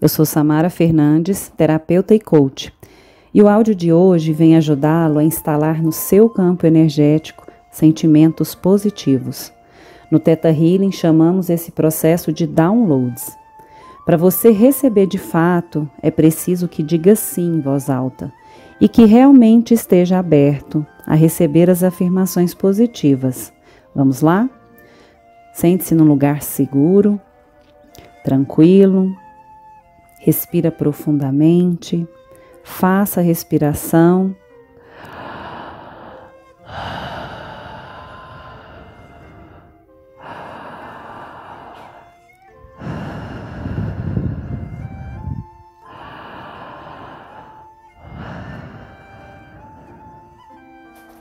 Eu sou Samara Fernandes, terapeuta e coach, e o áudio de hoje vem ajudá-lo a instalar no seu campo energético sentimentos positivos. No Teta Healing chamamos esse processo de downloads. Para você receber de fato, é preciso que diga sim em voz alta e que realmente esteja aberto a receber as afirmações positivas. Vamos lá? Sente-se num lugar seguro, tranquilo, respira profundamente, faça a respiração.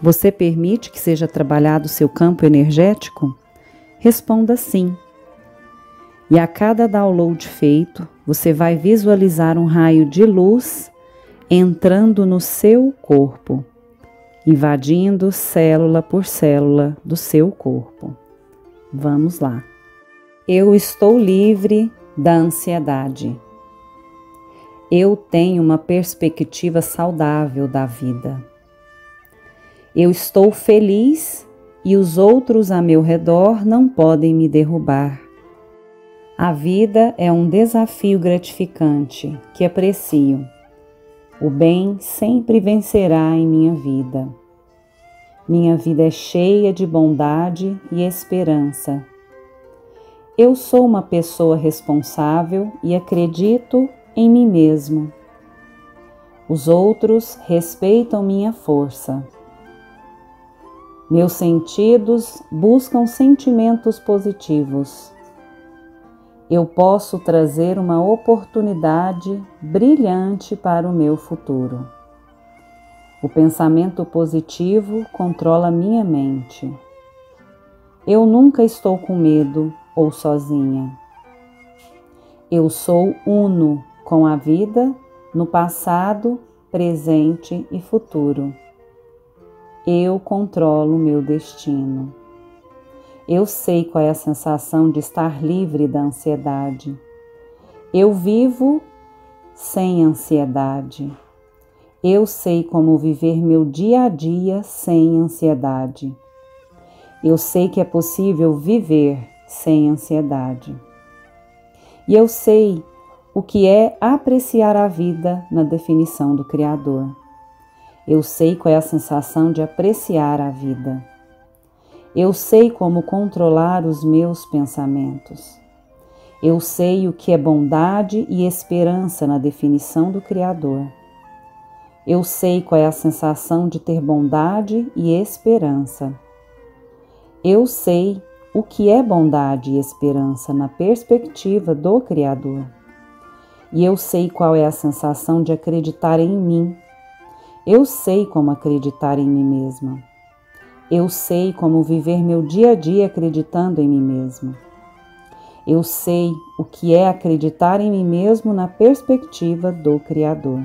Você permite que seja trabalhado seu campo energético? Responda sim. E a cada download feito, você vai visualizar um raio de luz entrando no seu corpo, invadindo célula por célula do seu corpo. Vamos lá. Eu estou livre da ansiedade. Eu tenho uma perspectiva saudável da vida. Eu estou feliz e os outros a meu redor não podem me derrubar. A vida é um desafio gratificante que aprecio. O bem sempre vencerá em minha vida. Minha vida é cheia de bondade e esperança. Eu sou uma pessoa responsável e acredito em mim mesmo. Os outros respeitam minha força. Meus sentidos buscam sentimentos positivos. Eu posso trazer uma oportunidade brilhante para o meu futuro. O pensamento positivo controla minha mente. Eu nunca estou com medo ou sozinha. Eu sou uno com a vida no passado, presente e futuro. Eu controlo meu destino. Eu sei qual é a sensação de estar livre da ansiedade. Eu vivo sem ansiedade. Eu sei como viver meu dia a dia sem ansiedade. Eu sei que é possível viver sem ansiedade. E eu sei o que é apreciar a vida na definição do Criador. Eu sei qual é a sensação de apreciar a vida. Eu sei como controlar os meus pensamentos. Eu sei o que é bondade e esperança na definição do Criador. Eu sei qual é a sensação de ter bondade e esperança. Eu sei o que é bondade e esperança na perspectiva do Criador. E eu sei qual é a sensação de acreditar em mim eu sei como acreditar em mim mesma. Eu sei como viver meu dia a dia acreditando em mim mesma. Eu sei o que é acreditar em mim mesmo na perspectiva do Criador.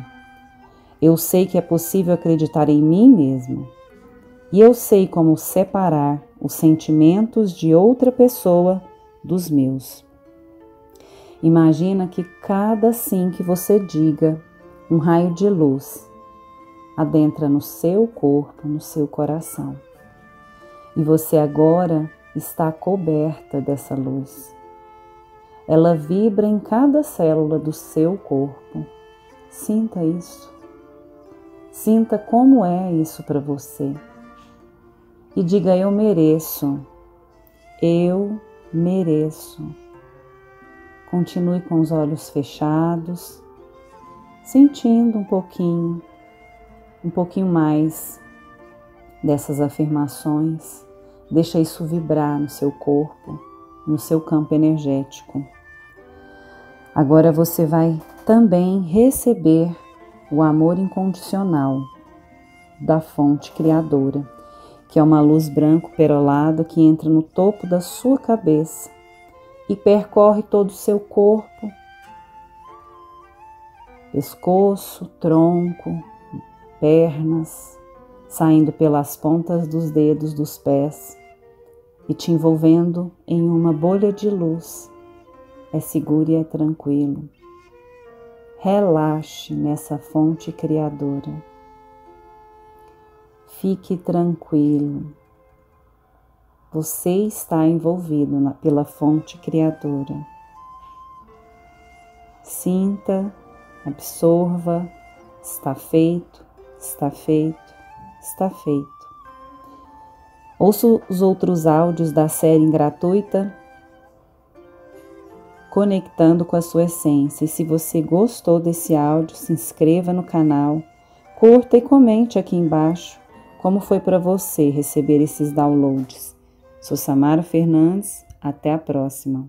Eu sei que é possível acreditar em mim mesmo. E eu sei como separar os sentimentos de outra pessoa dos meus. Imagina que cada sim que você diga, um raio de luz adentra no seu corpo, no seu coração. E você agora está coberta dessa luz. Ela vibra em cada célula do seu corpo. Sinta isso. Sinta como é isso para você. E diga: Eu mereço. Eu mereço. Continue com os olhos fechados, sentindo um pouquinho um pouquinho mais dessas afirmações, deixa isso vibrar no seu corpo, no seu campo energético. Agora você vai também receber o amor incondicional da fonte criadora, que é uma luz branco perolada que entra no topo da sua cabeça e percorre todo o seu corpo, pescoço, tronco, pernas, saindo pelas pontas dos dedos dos pés e te envolvendo em uma bolha de luz. É seguro e é tranquilo. Relaxe nessa fonte criadora. Fique tranquilo. Você está envolvido na, pela fonte criadora. Sinta, absorva, está feito, está feito, está feito. Ouça os outros áudios da série gratuita conectando com a sua essência. E se você gostou desse áudio, se inscreva no canal, curta e comente aqui embaixo como foi para você receber esses downloads. Sou Samara Fernandes, até a próxima.